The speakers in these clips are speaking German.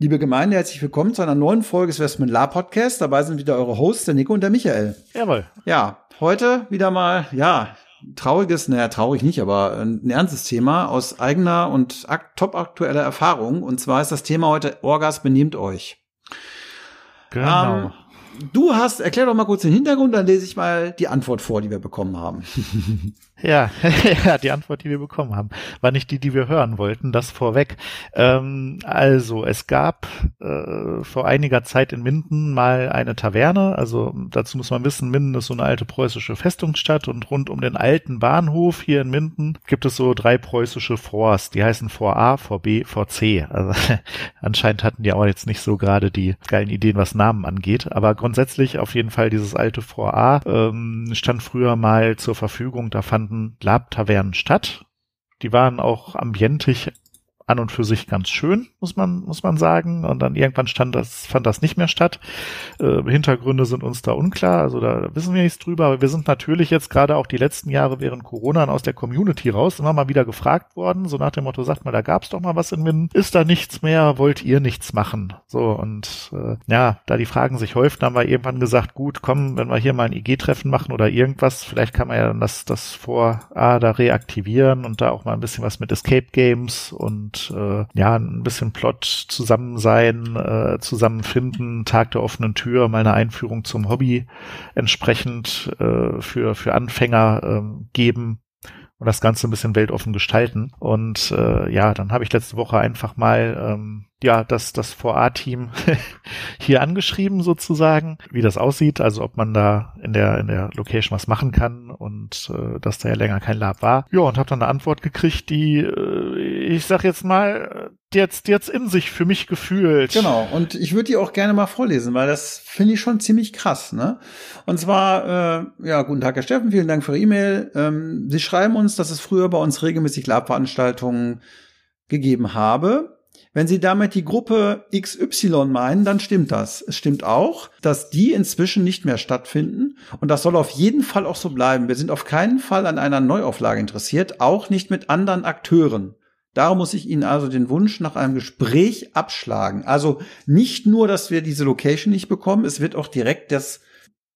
Liebe Gemeinde, herzlich willkommen zu einer neuen Folge des Westman La Podcast. Dabei sind wieder eure Hosts, der Nico und der Michael. Jawohl. Ja, heute wieder mal, ja, trauriges, naja, traurig nicht, aber ein ernstes Thema aus eigener und top aktueller Erfahrung. Und zwar ist das Thema heute Orgas benehmt euch. Genau. Ähm, du hast, erklär doch mal kurz den Hintergrund, dann lese ich mal die Antwort vor, die wir bekommen haben. Ja, ja, die Antwort, die wir bekommen haben, war nicht die, die wir hören wollten, das vorweg. Ähm, also, es gab äh, vor einiger Zeit in Minden mal eine Taverne, also dazu muss man wissen, Minden ist so eine alte preußische Festungsstadt und rund um den alten Bahnhof hier in Minden gibt es so drei preußische Forts, die heißen Fort A, Fort B, Fort C. Also anscheinend hatten die auch jetzt nicht so gerade die geilen Ideen, was Namen angeht, aber grundsätzlich auf jeden Fall dieses alte Fort A ähm, stand früher mal zur Verfügung, da fand fanden Lab-Tavernen statt. Die waren auch ambientig an und für sich ganz schön, muss man, muss man sagen. Und dann irgendwann stand das, fand das nicht mehr statt. Äh, Hintergründe sind uns da unklar, also da wissen wir nichts drüber, aber wir sind natürlich jetzt gerade auch die letzten Jahre während Corona aus der Community raus immer mal wieder gefragt worden, so nach dem Motto, sagt mal, da gab's doch mal was in Minden, ist da nichts mehr, wollt ihr nichts machen? So, und äh, ja, da die Fragen sich häuften, haben wir irgendwann gesagt, gut, komm, wenn wir hier mal ein IG-Treffen machen oder irgendwas, vielleicht kann man ja dann das, das vor A da reaktivieren und da auch mal ein bisschen was mit Escape Games und äh, ja, ein bisschen Plot zusammen sein, äh, zusammenfinden, Tag der offenen Tür, mal eine Einführung zum Hobby entsprechend äh, für, für Anfänger äh, geben und das Ganze ein bisschen weltoffen gestalten. Und äh, ja, dann habe ich letzte Woche einfach mal ähm, ja das das VA-Team hier angeschrieben sozusagen, wie das aussieht, also ob man da in der in der Location was machen kann und äh, dass da ja länger kein Lab war. Ja und habe dann eine Antwort gekriegt, die äh, ich sag jetzt mal jetzt jetzt in sich für mich gefühlt. Genau und ich würde die auch gerne mal vorlesen, weil das finde ich schon ziemlich krass, ne? Und zwar äh, ja guten Tag Herr Steffen, vielen Dank für Ihre E-Mail. Ähm, Sie schreiben uns, dass es früher bei uns regelmäßig Lab-Veranstaltungen gegeben habe wenn Sie damit die Gruppe XY meinen, dann stimmt das. Es stimmt auch, dass die inzwischen nicht mehr stattfinden. Und das soll auf jeden Fall auch so bleiben. Wir sind auf keinen Fall an einer Neuauflage interessiert, auch nicht mit anderen Akteuren. Darum muss ich Ihnen also den Wunsch nach einem Gespräch abschlagen. Also nicht nur, dass wir diese Location nicht bekommen, es wird auch direkt das,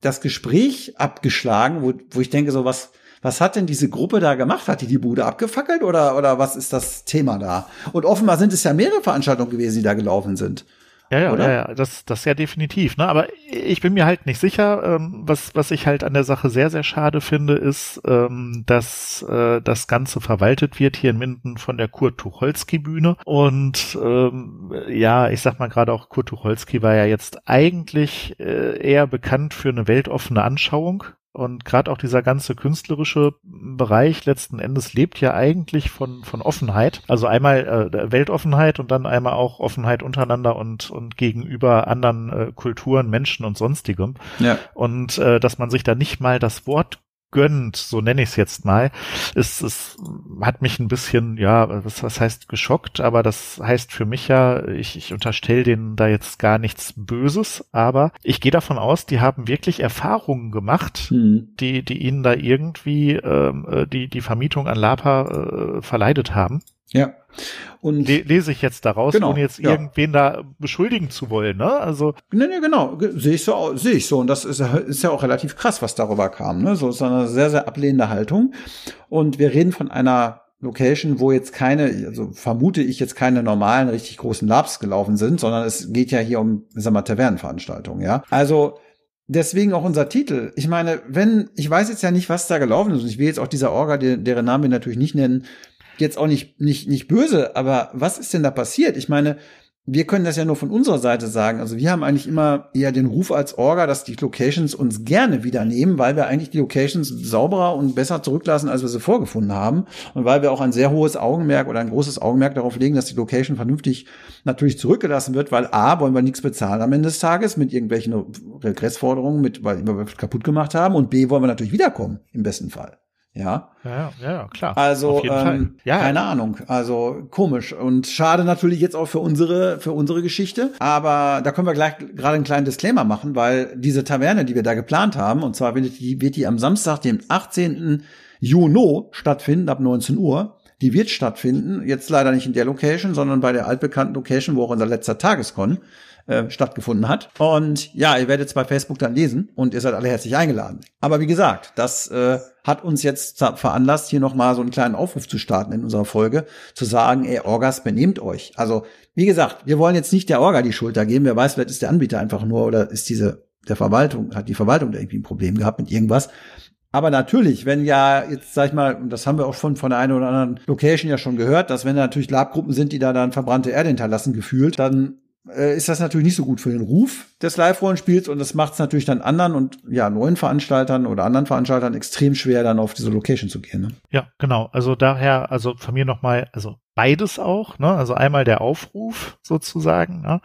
das Gespräch abgeschlagen, wo, wo ich denke, so was, was hat denn diese Gruppe da gemacht? Hat die die Bude abgefackelt oder, oder was ist das Thema da? Und offenbar sind es ja mehrere Veranstaltungen gewesen, die da gelaufen sind. Ja, ja, ja, ja, das, das ja definitiv. Ne? Aber ich bin mir halt nicht sicher. Ähm, was, was ich halt an der Sache sehr, sehr schade finde, ist, ähm, dass äh, das Ganze verwaltet wird hier in Minden von der Kurt Tucholsky-Bühne. Und ähm, ja, ich sag mal gerade auch, Kurt Tucholsky war ja jetzt eigentlich äh, eher bekannt für eine weltoffene Anschauung. Und gerade auch dieser ganze künstlerische Bereich letzten Endes lebt ja eigentlich von, von Offenheit. Also einmal äh, Weltoffenheit und dann einmal auch Offenheit untereinander und, und gegenüber anderen äh, Kulturen, Menschen und sonstigem. Ja. Und äh, dass man sich da nicht mal das Wort gönnt, so nenne ich es jetzt mal, es, es hat mich ein bisschen, ja, was, was heißt geschockt, aber das heißt für mich ja, ich, ich unterstelle denen da jetzt gar nichts Böses, aber ich gehe davon aus, die haben wirklich Erfahrungen gemacht, mhm. die, die ihnen da irgendwie ähm, äh, die, die Vermietung an Lapa äh, verleidet haben. Ja. Und Le lese ich jetzt daraus, genau, ohne jetzt ja. irgendwen da beschuldigen zu wollen, ne? Also. Nee, nee, genau. Sehe ich so, sehe ich so. Und das ist, ist ja auch relativ krass, was darüber kam, ne? So ist eine sehr, sehr ablehnende Haltung. Und wir reden von einer Location, wo jetzt keine, also vermute ich jetzt keine normalen, richtig großen Labs gelaufen sind, sondern es geht ja hier um, sag mal, Tavernenveranstaltungen, ja. Also, Deswegen auch unser Titel. Ich meine, wenn, ich weiß jetzt ja nicht, was da gelaufen ist, und ich will jetzt auch dieser Orga, deren Namen wir natürlich nicht nennen, jetzt auch nicht, nicht, nicht böse, aber was ist denn da passiert? Ich meine, wir können das ja nur von unserer Seite sagen. Also wir haben eigentlich immer eher den Ruf als Orga, dass die Locations uns gerne wieder nehmen, weil wir eigentlich die Locations sauberer und besser zurücklassen, als wir sie vorgefunden haben. Und weil wir auch ein sehr hohes Augenmerk oder ein großes Augenmerk darauf legen, dass die Location vernünftig natürlich zurückgelassen wird, weil A, wollen wir nichts bezahlen am Ende des Tages mit irgendwelchen Regressforderungen, mit, weil wir kaputt gemacht haben. Und B, wollen wir natürlich wiederkommen, im besten Fall. Ja. Ja, ja, klar. Also, ähm, ja. keine Ahnung. Also komisch. Und schade natürlich jetzt auch für unsere, für unsere Geschichte. Aber da können wir gleich gerade einen kleinen Disclaimer machen, weil diese Taverne, die wir da geplant haben, und zwar wird die, wird die am Samstag, dem 18. Juni stattfinden, ab 19 Uhr. Die wird stattfinden, jetzt leider nicht in der Location, sondern bei der altbekannten Location, wo auch unser letzter Tageskon äh, stattgefunden hat. Und ja, ihr werdet es bei Facebook dann lesen und ihr seid alle herzlich eingeladen. Aber wie gesagt, das äh, hat uns jetzt veranlasst, hier nochmal so einen kleinen Aufruf zu starten in unserer Folge, zu sagen, ey, Orgas, benehmt euch. Also, wie gesagt, wir wollen jetzt nicht der Orga die Schulter geben. Wer weiß, vielleicht ist der Anbieter einfach nur oder ist diese der Verwaltung, hat die Verwaltung da irgendwie ein Problem gehabt mit irgendwas. Aber natürlich, wenn ja, jetzt sag ich mal, und das haben wir auch schon von der einen oder anderen Location ja schon gehört, dass wenn da natürlich Labgruppen sind, die da dann verbrannte Erde hinterlassen, gefühlt, dann äh, ist das natürlich nicht so gut für den Ruf des Live-Rollenspiels und das macht es natürlich dann anderen und ja, neuen Veranstaltern oder anderen Veranstaltern extrem schwer, dann auf diese Location zu gehen. Ne? Ja, genau. Also daher, also von mir nochmal, also beides auch, ne? Also einmal der Aufruf sozusagen, ne?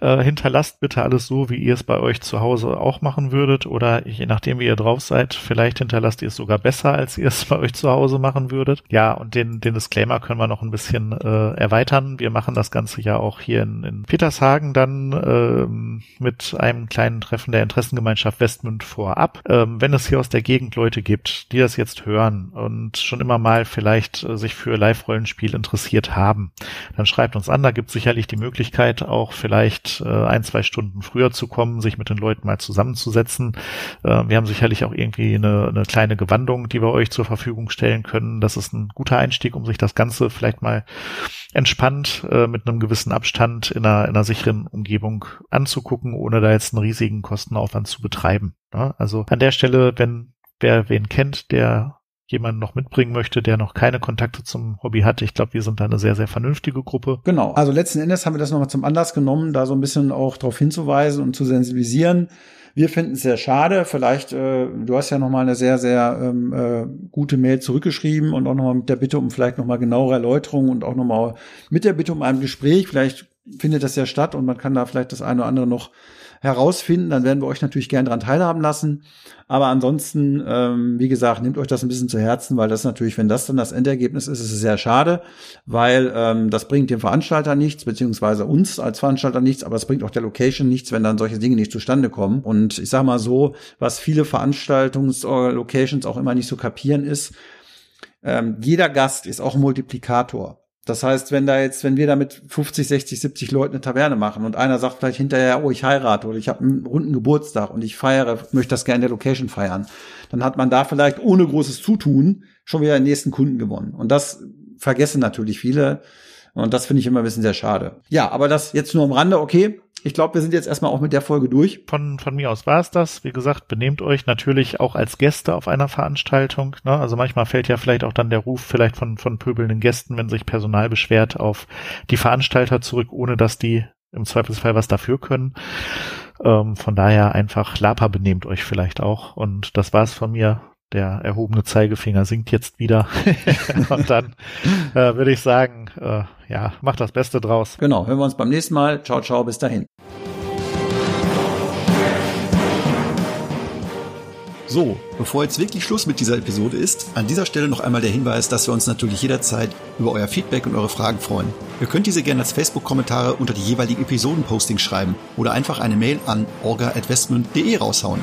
äh, hinterlasst bitte alles so, wie ihr es bei euch zu Hause auch machen würdet oder je nachdem, wie ihr drauf seid, vielleicht hinterlasst ihr es sogar besser, als ihr es bei euch zu Hause machen würdet. Ja, und den, den Disclaimer können wir noch ein bisschen äh, erweitern. Wir machen das Ganze ja auch hier in, in Petershagen dann ähm, mit einem kleinen Treffen der Interessengemeinschaft Westmünd vorab. Ähm, wenn es hier aus der Gegend Leute gibt, die das jetzt hören und schon immer mal vielleicht äh, sich für Live-Rollenspiel interessieren, interessiert haben, dann schreibt uns an. Da gibt es sicherlich die Möglichkeit, auch vielleicht äh, ein, zwei Stunden früher zu kommen, sich mit den Leuten mal zusammenzusetzen. Äh, wir haben sicherlich auch irgendwie eine, eine kleine Gewandung, die wir euch zur Verfügung stellen können. Das ist ein guter Einstieg, um sich das Ganze vielleicht mal entspannt äh, mit einem gewissen Abstand in einer, in einer sicheren Umgebung anzugucken, ohne da jetzt einen riesigen Kostenaufwand zu betreiben. Ja, also an der Stelle, wenn wer wen kennt, der jemanden noch mitbringen möchte, der noch keine Kontakte zum Hobby hat. Ich glaube, wir sind da eine sehr, sehr vernünftige Gruppe. Genau. Also letzten Endes haben wir das nochmal zum Anlass genommen, da so ein bisschen auch darauf hinzuweisen und zu sensibilisieren. Wir finden es sehr schade. Vielleicht, äh, du hast ja nochmal eine sehr, sehr ähm, äh, gute Mail zurückgeschrieben und auch nochmal mit der Bitte um vielleicht nochmal genauere Erläuterungen und auch nochmal mit der Bitte um ein Gespräch. Vielleicht findet das ja statt und man kann da vielleicht das eine oder andere noch herausfinden, dann werden wir euch natürlich gerne daran teilhaben lassen. Aber ansonsten, ähm, wie gesagt, nehmt euch das ein bisschen zu Herzen, weil das natürlich, wenn das dann das Endergebnis ist, ist es sehr schade, weil ähm, das bringt dem Veranstalter nichts, beziehungsweise uns als Veranstalter nichts, aber es bringt auch der Location nichts, wenn dann solche Dinge nicht zustande kommen. Und ich sage mal so, was viele Veranstaltungs-Locations auch immer nicht so kapieren ist, ähm, jeder Gast ist auch Multiplikator. Das heißt, wenn da jetzt, wenn wir da mit 50, 60, 70 Leuten eine Taverne machen und einer sagt vielleicht hinterher, oh, ich heirate oder ich habe einen runden Geburtstag und ich feiere, möchte das gerne in der Location feiern, dann hat man da vielleicht ohne großes Zutun schon wieder den nächsten Kunden gewonnen. Und das vergessen natürlich viele. Und das finde ich immer ein bisschen sehr schade. Ja, aber das jetzt nur am Rande, okay ich glaube, wir sind jetzt erstmal auch mit der Folge durch. Von, von mir aus war es das. Wie gesagt, benehmt euch natürlich auch als Gäste auf einer Veranstaltung. Ne? Also manchmal fällt ja vielleicht auch dann der Ruf vielleicht von, von pöbelnden Gästen, wenn sich Personal beschwert, auf die Veranstalter zurück, ohne dass die im Zweifelsfall was dafür können. Ähm, von daher einfach Lapa benehmt euch vielleicht auch. Und das war's von mir. Der erhobene Zeigefinger sinkt jetzt wieder. Und dann äh, würde ich sagen, äh, ja, macht das Beste draus. Genau, hören wir uns beim nächsten Mal. Ciao, ciao, bis dahin. So, bevor jetzt wirklich Schluss mit dieser Episode ist, an dieser Stelle noch einmal der Hinweis, dass wir uns natürlich jederzeit über euer Feedback und eure Fragen freuen. Ihr könnt diese gerne als Facebook-Kommentare unter die jeweiligen Episoden-Postings schreiben oder einfach eine Mail an orga.westmund.de raushauen.